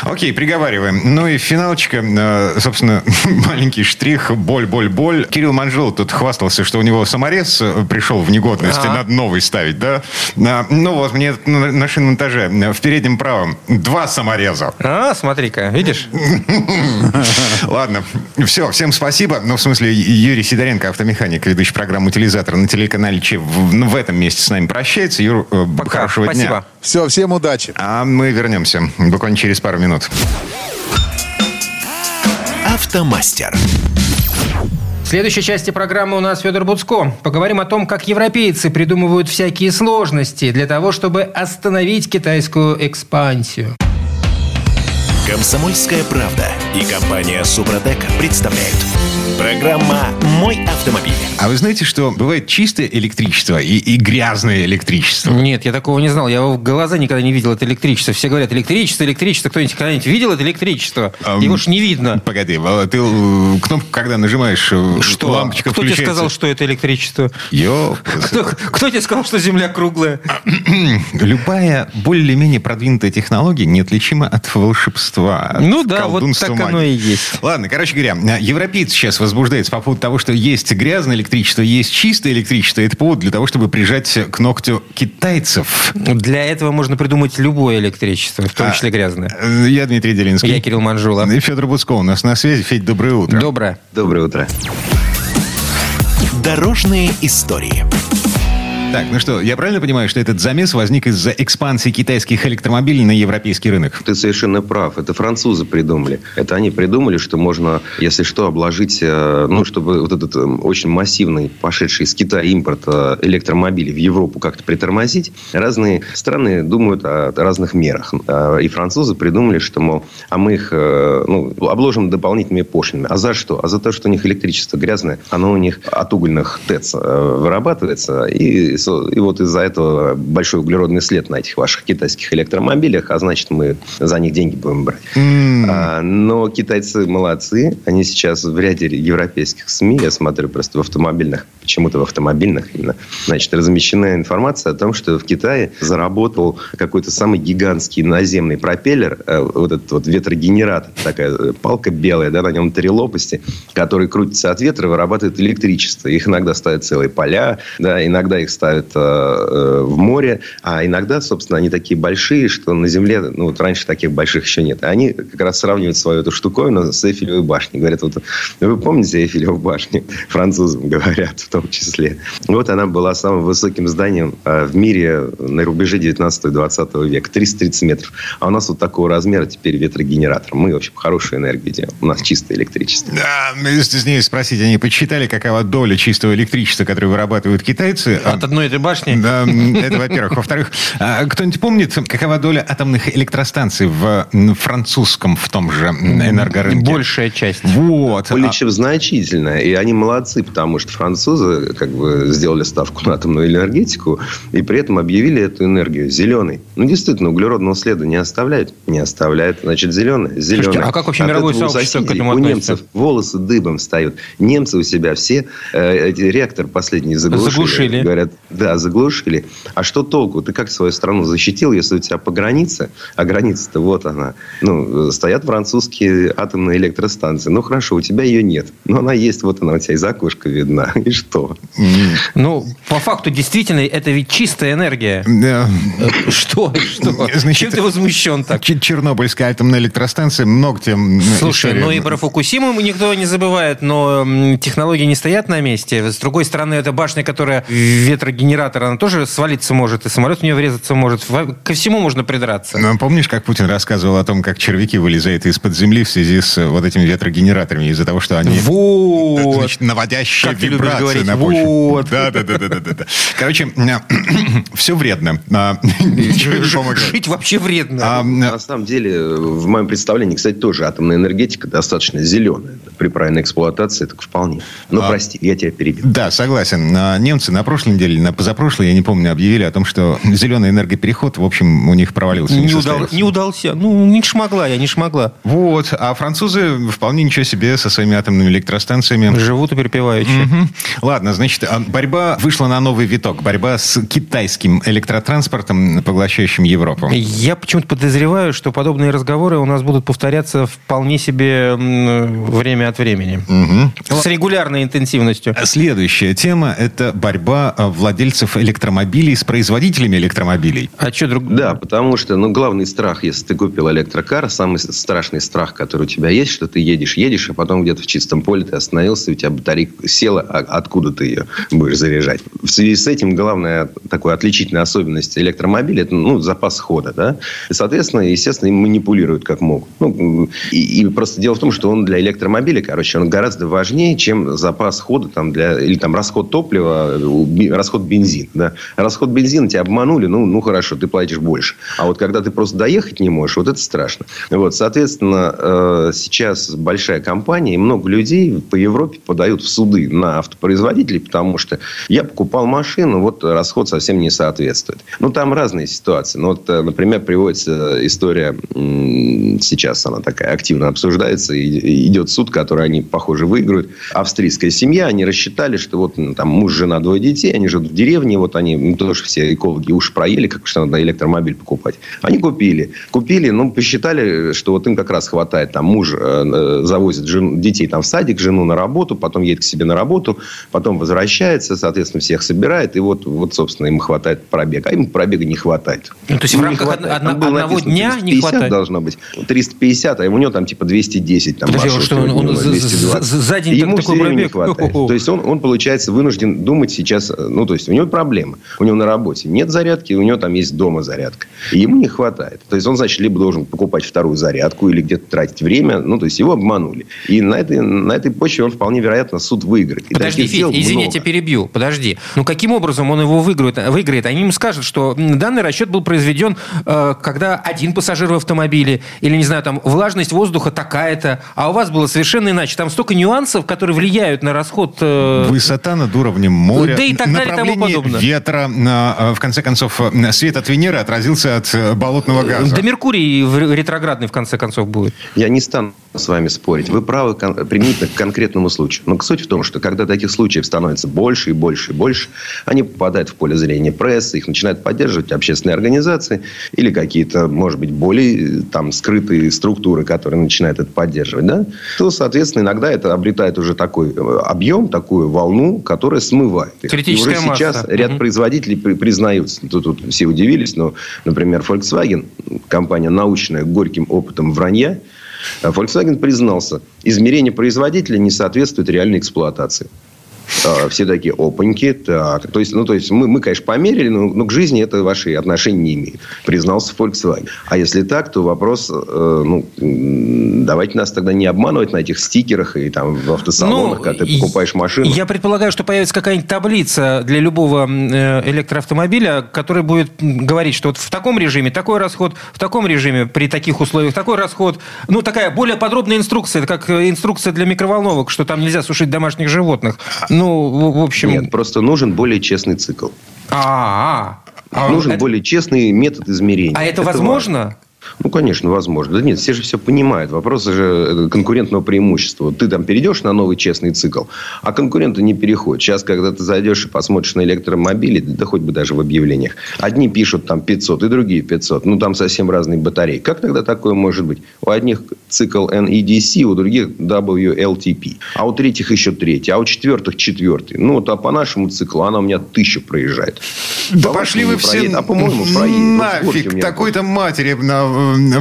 S1: Окей, приговариваем. Ну и финалочка, э, собственно, <laughs> маленький штрих, боль, боль, боль. Кирилл Манжел тут хвастался, что у него саморез э, пришел в негодность, и надо новый ставить, да? Ну вот, мне на шиномонтаже э, в переднем правом два самореза.
S2: А, смотри-ка, видишь? <laughs>
S1: Ладно, все, всем спасибо. Ну, в смысле, Юрий Сидоренко, автомеханик, ведущий программу «Утилизатор» на телеканале ЧЕ в, ну, в этом месте с нами прощается. Юр,
S2: Пока,
S1: хорошего
S2: спасибо.
S1: дня.
S5: Все, всем удачи.
S1: А мы вернемся буквально через пару минут.
S4: Автомастер.
S2: В следующей части программы у нас Федор Буцко. Поговорим о том, как европейцы придумывают всякие сложности для того, чтобы остановить китайскую экспансию.
S4: Комсомольская правда и компания Супротек представляют. Программа «Мой автомобиль».
S1: А вы знаете, что бывает чистое электричество и, и грязное электричество?
S2: Нет, я такого не знал. Я в глаза никогда не видел это электричество. Все говорят, электричество, электричество. Кто-нибудь когда-нибудь видел это электричество?
S1: Ам,
S2: Его ж не видно.
S1: Погоди, ты э, кнопку, когда нажимаешь, э,
S2: Что?
S1: лампочка
S2: Кто тебе
S1: включается.
S2: сказал, что это электричество?
S1: Ёп.
S2: Кто, кто тебе сказал, что Земля круглая? <clears throat>
S1: Любая более-менее продвинутая технология неотличима от волшебства. от
S2: Ну да, вот так
S1: магии.
S2: оно и есть.
S1: Ладно, короче говоря, европейцы сейчас возбуждаются по поводу того, что есть грязное электричество, есть чистое электричество. Это повод для того, чтобы прижать к ногтю китайцев.
S2: Для этого можно придумать любое электричество, в том
S1: А,
S2: числе грязное.
S1: Э, Я Дмитрий Делинский.
S2: Я Кирилл Манжула.
S1: И Федор Буцко у нас на связи. Федь, доброе утро.
S2: Доброе.
S6: Доброе утро.
S4: Дорожные истории.
S1: Так, ну что, я правильно понимаю, что этот замес возник из-за экспансии китайских электромобилей на европейский рынок?
S6: Ты совершенно прав. Это французы придумали. Это они придумали, что можно, если что, обложить, э, ну, чтобы вот этот э, очень массивный, пошедший из Китая импорт э, электромобилей в Европу как-то притормозить. Разные страны думают о разных мерах. И французы придумали, что, мол, а мы их ну, обложим дополнительными пошлинами. А за что? А за то, что у них электричество грязное, оно у них от угольных ТЭЦ вырабатывается. И, и вот из-за этого большой углеродный след на этих ваших китайских электромобилях, а значит, мы за них деньги будем брать. А, но китайцы молодцы. Они сейчас в ряде европейских СМИ, я смотрю просто в автомобильных, почему-то в автомобильных именно, значит, размещена информация о том, что в Китае заработал какой-то самый гигантский наземный пропеллер, э, вот этот вот ветрогенератор, такая э, палка белая, да, на нем три лопасти, который крутится от ветра, вырабатывает электричество. Их иногда ставят целые поля, да, иногда их ставят ставят э, э, в море, а иногда, собственно, они такие большие, что на Земле, ну, вот раньше таких больших еще нет. Они как раз сравнивают свою эту штуковину с Эйфелевой башней. Говорят, вот, вы помните Эйфелеву башню? <laughs> Французам говорят в том числе. Вот она была самым высоким зданием э, в мире на рубеже 19 и 20 века. 330 метров. А у нас вот такого размера теперь ветрогенератор. Мы, в общем, хорошую энергию делаем. У нас чистое электричество.
S1: Да, стесняюсь спросить, они подсчитали, какова доля чистого электричества, которое вырабатывают китайцы?
S2: От одной этой башни?
S1: Да, это во-первых. Во-вторых, а кто-нибудь помнит, какова доля атомных электростанций в французском в том же энергорынке?
S2: Большая часть.
S1: Вот.
S6: Причем значительная. И они молодцы, потому что французы как бы сделали ставку на атомную энергетику и при этом объявили эту энергию зеленой. Ну, действительно, углеродного следа не оставляют? Не оставляют. Значит, зеленая. Зеленая.
S2: Слушайте, а как вообще мировое
S6: у
S2: сообщество к этому
S6: У
S2: относится?
S6: немцев волосы дыбом встают. Немцы у себя все э, эти реактор последний заглушили.
S2: Заглушили.
S6: Говорят, да, заглушили. А что толку? Ты как свою страну защитил, если у тебя по границе, а граница-то вот она, ну, стоят французские атомные электростанции. Ну, хорошо, у тебя ее нет. Но она есть, вот она у тебя из окошка видна. <laughs> И что?
S2: Ну, по факту, действительно, это ведь чистая энергия.
S1: Да.
S2: Что? Что?
S1: Значит,
S2: Чем ты возмущен так?
S1: Чернобыльская атомная электростанция много тем
S2: Слушай,
S1: история.
S2: ну и про Фукусиму никто не забывает, но технологии не стоят на месте. С другой стороны, эта башня, которая ветрогенератор, она тоже свалиться может, и самолет в нее врезаться может. Ко всему можно придраться.
S1: Ну, помнишь, как Путин рассказывал о том, как червяки вылезают из-под земли в связи с э, вот этими ветрогенераторами, из-за того, что они...
S2: Вот.
S1: Значит, наводящие
S2: Как
S1: вибрации
S2: говорить,
S1: на почве.
S2: вот.
S1: Да, да, да, да, да, да, да. Короче, <clears throat> все вредно. А. <laughs>
S2: Жить вообще вредно.
S1: А,
S6: На самом деле, в моем представлении, кстати, тоже атомная энергетика достаточно зеленая. При правильной эксплуатации так вполне. Но
S1: А.
S6: прости, я тебя перебил.
S1: Да, согласен. А Немцы на прошлой неделе, на позапрошлой, я не помню, объявили о том, что <laughs> зеленый энергопереход, в общем, у них провалился.
S2: не, удал-
S1: состоялся.
S2: не удался. Ну, не шмогла я, не шмогла.
S1: Вот. А французы вполне ничего себе со своими атомными электростанциями.
S2: Живут и припеваючи.
S1: Мгм. Ладно, значит, а, борьба вышла на новый виток. Борьба с китайским электротранспортом, поглощающим Европу.
S2: Я почему-то подозреваю, что подобные разговоры у нас будут повторяться вполне себе время от времени. С регулярной интенсивностью.
S1: Следующая тема – это борьба а, владельцев электромобилей с производителями электромобилей.
S2: А что, друг...
S6: Да, потому что, ну, главный страх, если ты купил электрокар, самый страшный страх, который у тебя есть, что ты едешь, едешь, а потом где-то в чистом поле ты остановился, и у тебя батарейка села, а откуда ты ее будешь заряжать? В связи с этим главная такая отличительная особенность электромобиля – это, ну, запас хода, да? И, соответственно, естественно, им манипулируют как могут. Ну, и, и просто дело в том, что он для электромобиля, короче, он гораздо важнее, чем запас хода там, для, или там расход топлива, расход бензина. Да? Расход бензина тебя обманули, ну, ну хорошо, ты платишь больше. А вот когда ты просто доехать не можешь, вот это страшно. Вот, соответственно, э, сейчас большая компания и много людей по Европе подают в суды на автопроизводителей, потому что я покупал машину, вот расход совсем не соответствует. Ну, там разные ситуации. Ну, вот, э, например, приводится история, сейчас она такая активно обсуждается, и идет суд, который они, похоже, выиграют. Австрийская семья, они рассчитали, что вот ну, там муж, жена, двое детей, они живут в деревне, вот они ну, тоже все экологи уж проели, как что надо электромобиль покупать. Они купили. Купили, ну, посчитали, что вот им как раз хватает. Там муж э, э, завозит жену- детей там в садик, жену на работу, потом едет к себе на работу, потом возвращается, соответственно, всех собирает, и вот, вот собственно, им хватает пробега. А им пробега не хватает.
S2: Ну, то есть в
S6: не
S2: рамках одно- одного
S6: написано
S2: дня не
S6: 350
S2: хватает?
S6: должно быть. 350, а у него там типа 210. Там,
S2: Подожди, а что, он- он за-
S6: 220.
S2: за- за день
S6: Ему
S2: такой
S6: время не
S2: пробег?
S6: хватает. То есть он, он, получается, вынужден думать сейчас, э, ну, то есть у него проблема. У него на работе нет зарядки, у него там есть дома зарядка. И ему не хватает. То есть он, значит, либо должен покупать вторую зарядку или где-то тратить время. Ну, то есть его обманули. И на этой, на этой почве он вполне вероятно суд выиграет. И
S2: Подожди, Федь, извини, я
S6: много.
S2: тебя перебью. Подожди. Ну, каким образом он его выиграет? выиграет? Они ему скажут, что данный расчет был произведен, э, когда один пассажир в автомобиле, или, не знаю, там, влажность воздуха такая-то, а у вас было совершенно иначе. Там столько нюансов, которые влияют на расход... э,
S1: Высота над уровнем моря,
S2: Да и так далее, тому подобное.
S1: ветра. а, а, В конце концов, а, свет от Венеры отразился от э, болотного газа.
S2: Да Меркурий ретроградный, в конце концов, будет.
S6: Я не стану с вами спорить. Вы правы применительно к конкретному случаю. Но суть в том, что когда таких случаев становится больше и больше и больше, они попадают в поле зрения прессы, их начинают поддерживать общественные организации или какие-то, может быть, более там скрытые структуры, которые начинают это поддерживать, да, то, соответственно, иногда это обретает уже такой э, объем, такую волну, которая смывает. их.
S2: Критическая
S6: и уже
S2: масса.
S6: Сейчас ряд
S2: Мгм.
S6: производителей при- признаются. Тут, тут все удивились, но, например, Volkswagen, компания научная, горьким опытом вранья, а Volkswagen признался, измерение производителя не соответствует реальной эксплуатации. А, Все такие опаньки. Так. То есть, ну, то есть мы, мы, конечно, померили, но, но к жизни это ваши отношения не имеет. Признался Volkswagen. А если так, то вопрос, э, ну, давайте нас тогда не обманывать на этих стикерах и там в автосалонах, когда ты
S2: Ну,
S6: покупаешь машину.
S2: Я предполагаю, что появится какая-нибудь таблица для любого э, электроавтомобиля, которая будет говорить, что вот в таком режиме такой расход, в таком режиме при таких условиях такой расход. Ну, такая более подробная инструкция, это как э, инструкция для микроволновок, что там нельзя сушить домашних животных. Ну, в, общем...
S6: Нет, просто нужен более честный цикл.
S2: А, а,
S6: нужен
S2: это-
S6: более честный метод измерения.
S2: а это возможно?
S6: Ну, конечно, возможно. Да нет, все же все понимают. Вопрос же э, конкурентного преимущества. Ты там перейдешь на новый честный цикл, а конкуренты не переходят. Сейчас, когда ты зайдешь и посмотришь на электромобили, да хоть бы даже в объявлениях, одни пишут там 500, и другие 500. Ну, там совсем разные батареи. Как тогда такое может быть? У одних цикл NEDC, у других WLTP. А у третьих еще третий, а у четвертых четвертый. Ну, вот, а по нашему циклу она у меня тысячу проезжает.
S1: Да
S6: По
S1: пошли вы все
S6: проедет. А по-моему, проедет. Вот сборки у
S1: нафиг такой-то матери на,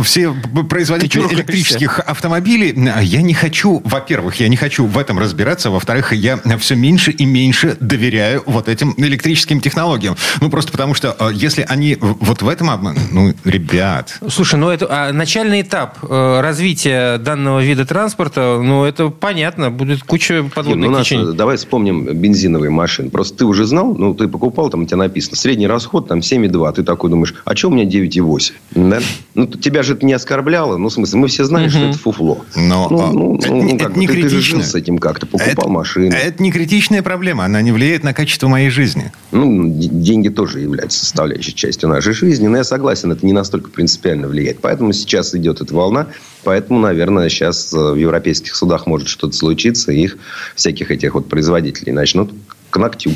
S1: все производители электрических автомобилей. Я не хочу, во-первых, я не хочу в этом разбираться, во-вторых, я все меньше и меньше доверяю вот этим электрическим технологиям. Ну, просто потому что, э, если они вот в этом обман... Ну, ребят...
S2: Слушай, ну это а, начальный этап э, развития данного вида транспорта, ну это понятно, будет куча
S6: Нет, ну,
S2: подводных
S6: у нас,
S2: течений.
S6: э, давай вспомним бензиновые машины. Просто ты уже знал, ну, ты покупал, там у тебя написано, средний расход там 7,2. Ты такой думаешь, а что у меня 9,8? Да? Ну, т- тебя же это не оскорбляло. Ну, в смысле, мы все знали, что это фуфло.
S1: Но,
S6: ну,
S1: а,
S6: ну,
S1: это
S6: ну,
S1: это не
S6: ты, ты же жил с этим как-то, покупал
S1: это,
S6: машину.
S1: Это не критичная проблема, она не влияет на качество моей жизни.
S6: Ну, деньги тоже являются составляющей частью нашей жизни. Но я согласен, это не настолько принципиально влияет. Поэтому сейчас идет эта волна. Поэтому, наверное, сейчас э, в европейских судах может что-то случиться. И их, всяких этих вот производителей, начнут к ногтю.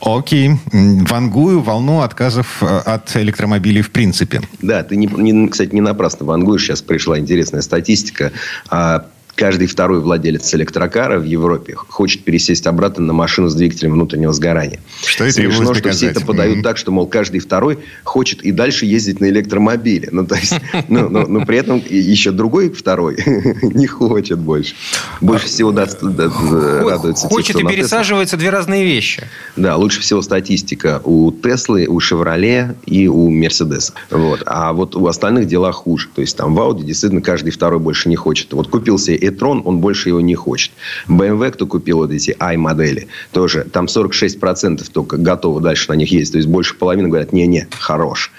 S1: Окей. Вангую волну отказов э, от электромобилей в принципе.
S6: Да, ты, не, не- кстати, не напрасно вангуешь. Сейчас пришла интересная статистика. А, Каждый второй владелец электрокара в Европе хочет пересесть обратно на машину с двигателем внутреннего сгорания.
S1: Что и
S6: Смешно, что все это подают
S1: Мгм.
S6: так, что, мол, каждый второй хочет и дальше ездить на электромобиле. Ну, то есть, <laughs> ну, ну, но при этом еще другой второй <laughs> не хочет больше. Больше всего да, да, радуется
S2: Хочет и пересаживается две разные вещи.
S6: Да, лучше всего статистика у Теслы, у Шевроле и у Мерседеса. Вот. А вот у остальных дела хуже. То есть там в Audi действительно каждый второй больше не хочет. Вот купил себе e-tron, он больше его не хочет. BMW, кто купил вот эти i-модели, тоже там 46% только готовы дальше на них ездить. То есть больше половины говорят, не-не, хорош.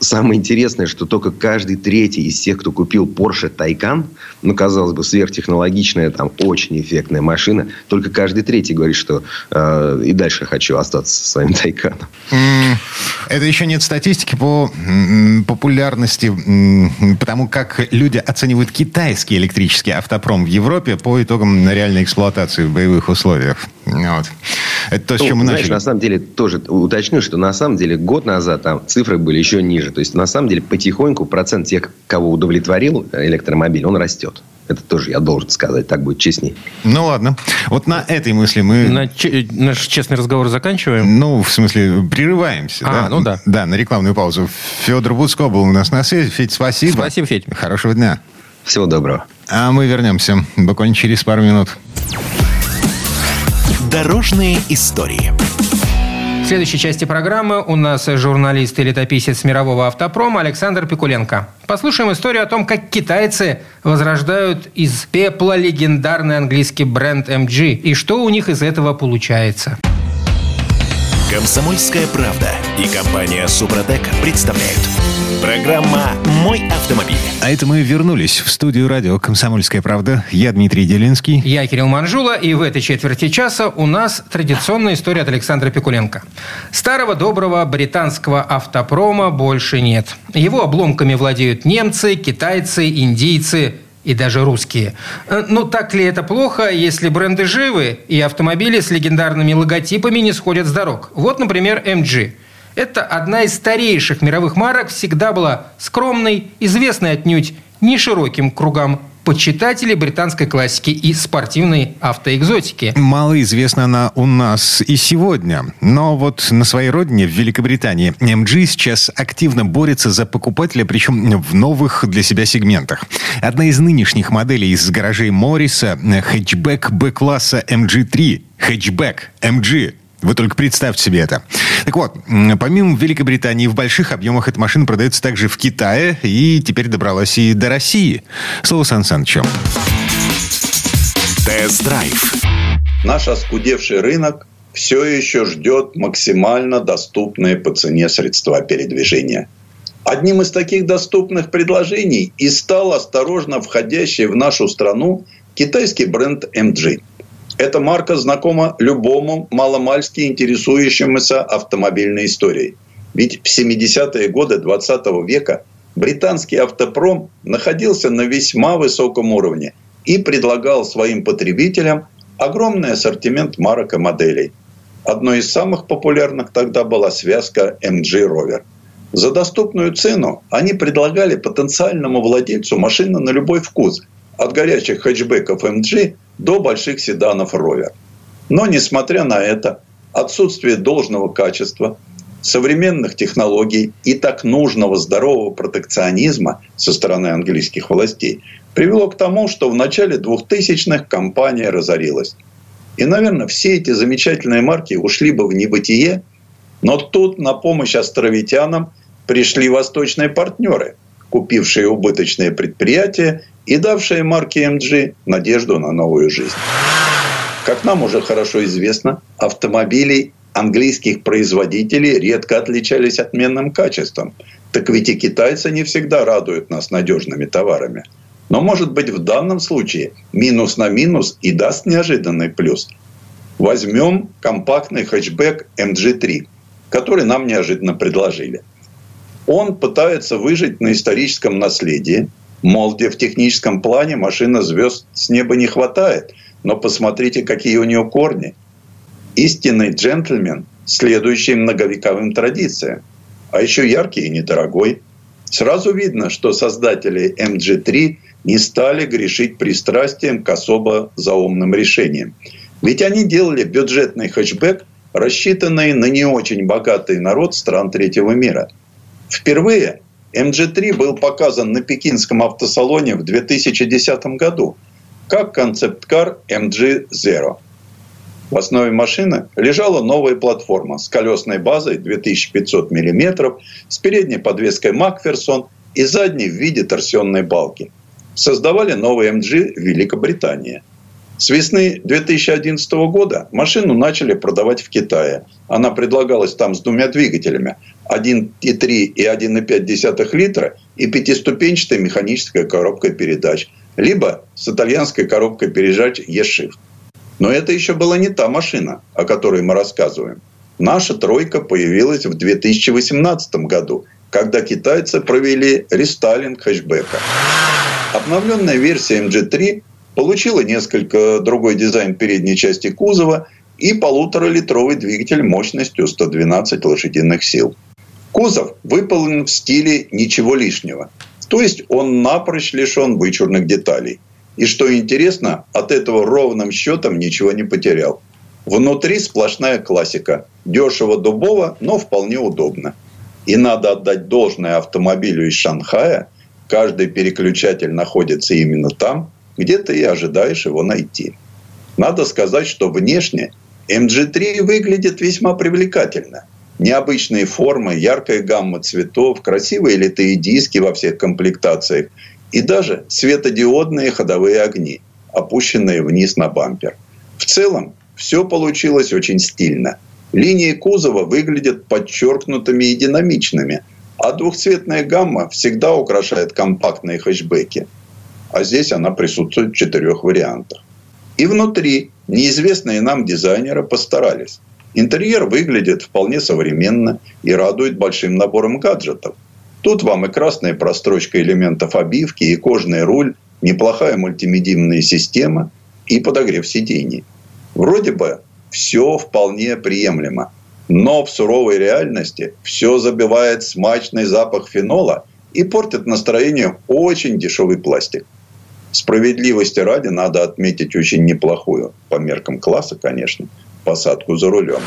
S6: Самое интересное, что только каждый третий из тех, кто купил Porsche Taycan, ну, казалось бы, сверхтехнологичная, там, очень эффектная машина, только каждый третий говорит, что э, и дальше хочу остаться со своим Тайканом.
S1: Это еще нет статистики по популярности, потому как люди оценивают китайский электрический автопром в Европе по итогам реальной эксплуатации в боевых условиях. Вот. Это то, с
S6: Ну,
S1: чем мы
S6: знаешь,
S1: начали.
S6: на самом деле, тоже уточню, что на самом деле год назад там цифры были еще ниже. То есть, на самом деле, потихоньку процент тех, кого удовлетворил электромобиль, он растет. Это тоже я должен сказать, так будет честней.
S1: Ну ладно. Вот на этой мысли мы...
S2: На че- наш честный разговор заканчиваем.
S1: Ну, в смысле, прерываемся.
S2: А,
S1: да?
S2: ну да.
S1: Да, на рекламную паузу. Федор Буцко был у нас на связи. Федь, спасибо.
S2: Спасибо, Федь.
S1: Хорошего дня.
S6: Всего доброго.
S1: А мы вернемся буквально через пару минут.
S4: Дорожные истории.
S2: В следующей части программы у нас журналист и летописец мирового автопрома Александр Пикуленко. Послушаем историю о том, как китайцы возрождают из пепла легендарный английский бренд MG и что у них из этого получается.
S4: Комсомольская правда и компания Супротек представляют. Программа «Мой автомобиль».
S1: А это мы вернулись в студию радио «Комсомольская правда». Я Дмитрий Делинский.
S2: Я Кирилл Манжула, и в этой четверти часа у нас традиционная история от Александра Пикуленко. Старого доброго британского автопрома больше нет. Его обломками владеют немцы, китайцы, индийцы и даже русские. Э, ну, так ли это плохо, если бренды живы и автомобили с легендарными логотипами не сходят с дорог? Вот, например, MG. Это одна из старейших мировых марок, всегда была скромной, известной отнюдь не широким кругам почитатели британской классики и спортивной автоэкзотики.
S1: Мало известна она у нас и сегодня. Но вот на своей родине, в Великобритании, MG сейчас активно борется за покупателя, причем в новых для себя сегментах. Одна из нынешних моделей из гаражей Морриса – хэтчбэк Б-класса MG3. Хэтчбэк MG вы только представьте себе это. Так вот, помимо Великобритании, в больших объемах эта машина продается также в Китае и теперь добралась и до России. Слово Сан Санычу.
S4: Тест-драйв.
S7: Наш оскудевший рынок все еще ждет максимально доступные по цене средства передвижения. Одним из таких доступных предложений и стал осторожно входящий в нашу страну китайский бренд MG – эта марка знакома любому маломальски интересующемуся автомобильной историей. Ведь в 70-е годы 20 века британский автопром находился на весьма высоком уровне и предлагал своим потребителям огромный ассортимент марок и моделей. Одной из самых популярных тогда была связка MG Rover. За доступную цену они предлагали потенциальному владельцу машины на любой вкус, от горячих хэтчбеков MG до больших седанов Rover. Но, несмотря на это, отсутствие должного качества, современных технологий и так нужного здорового протекционизма со стороны английских властей привело к тому, что в начале 2000-х компания разорилась. И, наверное, все эти замечательные марки ушли бы в небытие, но тут на помощь островитянам пришли восточные партнеры, купившие убыточные предприятия и давшая марке MG надежду на новую жизнь. Как нам уже хорошо известно, автомобили английских производителей редко отличались отменным качеством. Так ведь и китайцы не всегда радуют нас надежными товарами. Но может быть в данном случае минус на минус и даст неожиданный плюс. Возьмем компактный хэтчбэк MG3, который нам неожиданно предложили. Он пытается выжить на историческом наследии – Мол, в техническом плане машина звезд с неба не хватает. Но посмотрите, какие у нее корни. Истинный джентльмен, следующий многовековым традициям. А еще яркий и недорогой. Сразу видно, что создатели MG3 не стали грешить пристрастием к особо заумным решениям. Ведь они делали бюджетный хэтчбэк, рассчитанный на не очень богатый народ стран третьего мира. Впервые MG3 был показан на пекинском автосалоне в 2010 году как концепт-кар MG Zero. В основе машины лежала новая платформа с колесной базой 2500 мм, с передней подвеской Макферсон и задней в виде торсионной балки. Создавали новый MG в Великобритании – с весны 2011 года машину начали продавать в Китае. Она предлагалась там с двумя двигателями. 1,3 и 1,5 литра и пятиступенчатой механической коробкой передач. Либо с итальянской коробкой передач E-Shift. Но это еще была не та машина, о которой мы рассказываем. Наша тройка появилась в 2018 году, когда китайцы провели рестайлинг хэтчбека. Обновленная версия MG3 Получила несколько другой дизайн передней части кузова и полуторалитровый двигатель мощностью 112 лошадиных сил. Кузов выполнен в стиле «ничего лишнего», то есть он напрочь лишен вычурных деталей. И что интересно, от этого ровным счетом ничего не потерял. Внутри сплошная классика. Дешево дубово, но вполне удобно. И надо отдать должное автомобилю из Шанхая. Каждый переключатель находится именно там, где ты и ожидаешь его найти. Надо сказать, что внешне MG3 выглядит весьма привлекательно. Необычные формы, яркая гамма цветов, красивые литые диски во всех комплектациях и даже светодиодные ходовые огни, опущенные вниз на бампер. В целом, все получилось очень стильно. Линии кузова выглядят подчеркнутыми и динамичными, а двухцветная гамма всегда украшает компактные хэтчбеки а здесь она присутствует в четырех вариантах. И внутри неизвестные нам дизайнеры постарались. Интерьер выглядит вполне современно и радует большим набором гаджетов. Тут вам и красная прострочка элементов обивки, и кожный руль, неплохая мультимедийная система и подогрев сидений. Вроде бы все вполне приемлемо. Но в суровой реальности все забивает смачный запах фенола и портит настроение очень дешевый пластик. Справедливости ради надо отметить очень неплохую, по меркам класса, конечно, посадку за рулем.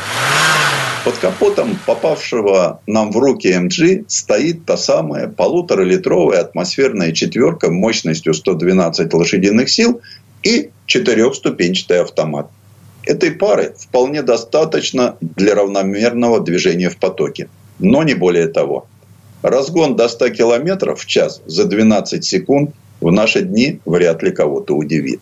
S7: Под капотом попавшего нам в руки MG стоит та самая полуторалитровая атмосферная четверка мощностью 112 лошадиных сил и четырехступенчатый автомат. Этой пары вполне достаточно для равномерного движения в потоке, но не более того. Разгон до 100 км в час за 12 секунд в наши дни вряд ли кого-то удивит.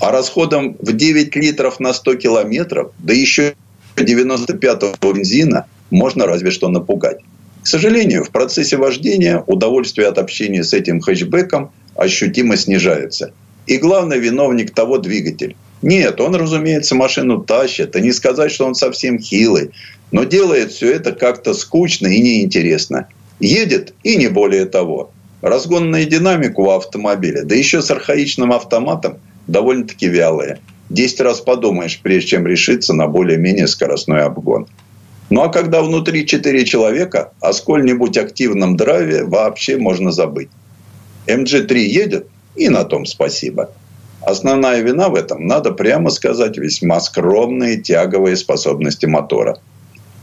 S7: А расходом в 9 литров на 100 километров, да еще 95-го бензина, можно разве что напугать. К сожалению, в процессе вождения удовольствие от общения с этим хэтчбеком ощутимо снижается. И главный виновник того двигатель. Нет, он, разумеется, машину тащит. И не сказать, что он совсем хилый. Но делает все это как-то скучно и неинтересно. Едет и не более того. Разгонная динамика у автомобиля, да еще с архаичным автоматом, довольно-таки вялая. Десять раз подумаешь, прежде чем решиться на более-менее скоростной обгон. Ну а когда внутри четыре человека, о сколь-нибудь активном драйве вообще можно забыть. MG3 едет, и на том спасибо. Основная вина в этом, надо прямо сказать, весьма скромные тяговые способности мотора.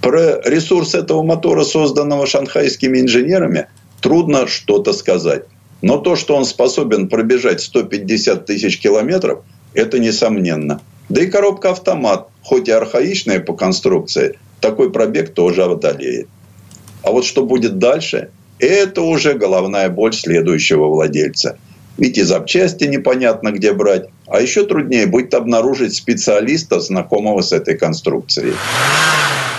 S7: Про ресурс этого мотора, созданного шанхайскими инженерами, трудно что-то сказать. Но то, что он способен пробежать 150 тысяч километров, это несомненно. Да и коробка автомат, хоть и архаичная по конструкции, такой пробег тоже одолеет. А вот что будет дальше, это уже головная боль следующего владельца – ведь и запчасти непонятно где брать. А еще труднее будет обнаружить специалиста, знакомого с этой конструкцией.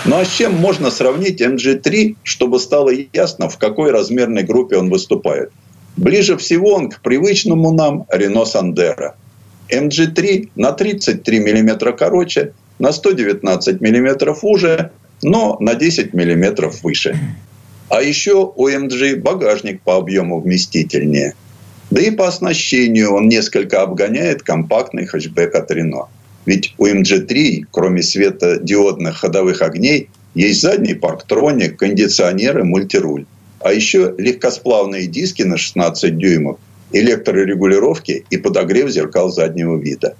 S7: Ну а с чем можно сравнить MG3, чтобы стало ясно, в какой размерной группе он выступает? Ближе всего он к привычному нам Renault Sandero. MG3 на 33 мм короче, на 119 мм уже, но на 10 мм выше. А еще у MG багажник по объему вместительнее – да и по оснащению он несколько обгоняет компактный хэтчбэк от Renault. Ведь у MG3, кроме светодиодных ходовых огней, есть задний парктроник, кондиционеры, мультируль. А еще легкосплавные диски на 16 дюймов, электрорегулировки и подогрев зеркал заднего вида.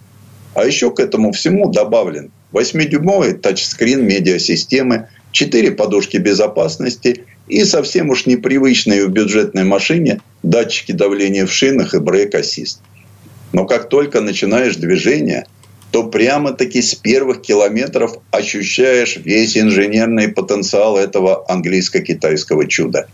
S7: А еще к этому всему добавлен 8-дюймовый тачскрин медиасистемы, 4 подушки безопасности и совсем уж непривычные в бюджетной машине датчики давления в шинах и брейк-ассист. Но как только начинаешь движение, то прямо-таки с первых километров ощущаешь весь инженерный потенциал этого английско-китайского чуда.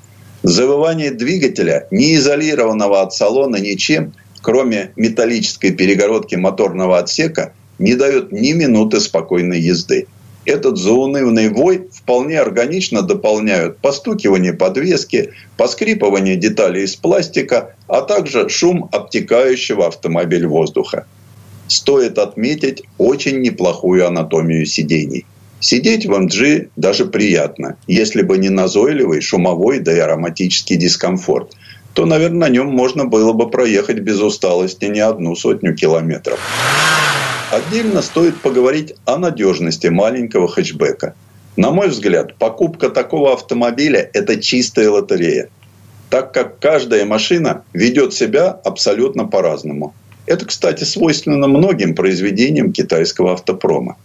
S7: Завывание двигателя, не изолированного от салона ничем, кроме металлической перегородки моторного отсека, не дает ни минуты спокойной езды этот заунывный вой вполне органично дополняют постукивание подвески, поскрипывание деталей из пластика, а также шум обтекающего автомобиль воздуха. Стоит отметить очень неплохую анатомию сидений. Сидеть в МГ даже приятно, если бы не назойливый шумовой да и ароматический дискомфорт – то, наверное, на нем можно было бы проехать без усталости не одну сотню километров. Отдельно стоит поговорить о надежности маленького хэтчбека. На мой взгляд, покупка такого автомобиля – это чистая лотерея, так как каждая машина ведет себя абсолютно по-разному. Это, кстати, свойственно многим произведениям китайского автопрома.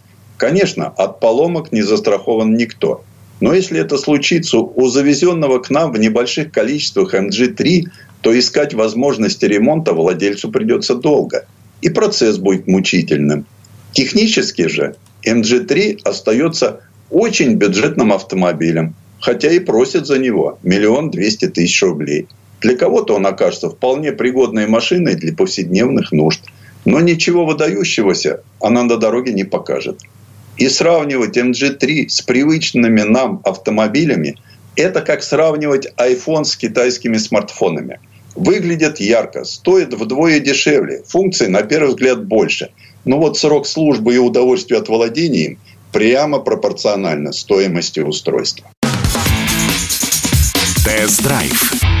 S7: Конечно, от поломок не застрахован никто. Но если это случится у завезенного к нам в небольших количествах MG3, то искать возможности ремонта владельцу придется долго – и процесс будет мучительным. Технически же MG3 остается очень бюджетным автомобилем, хотя и просит за него миллион двести тысяч рублей. Для кого-то он окажется вполне пригодной машиной для повседневных нужд. Но ничего выдающегося она на дороге не покажет. И сравнивать MG3 с привычными нам автомобилями – это как сравнивать iPhone с китайскими смартфонами – выглядят ярко, стоят вдвое дешевле, функций на первый взгляд больше. Но вот срок службы и удовольствие от владения им прямо пропорционально стоимости устройства.
S4: Тест-драйв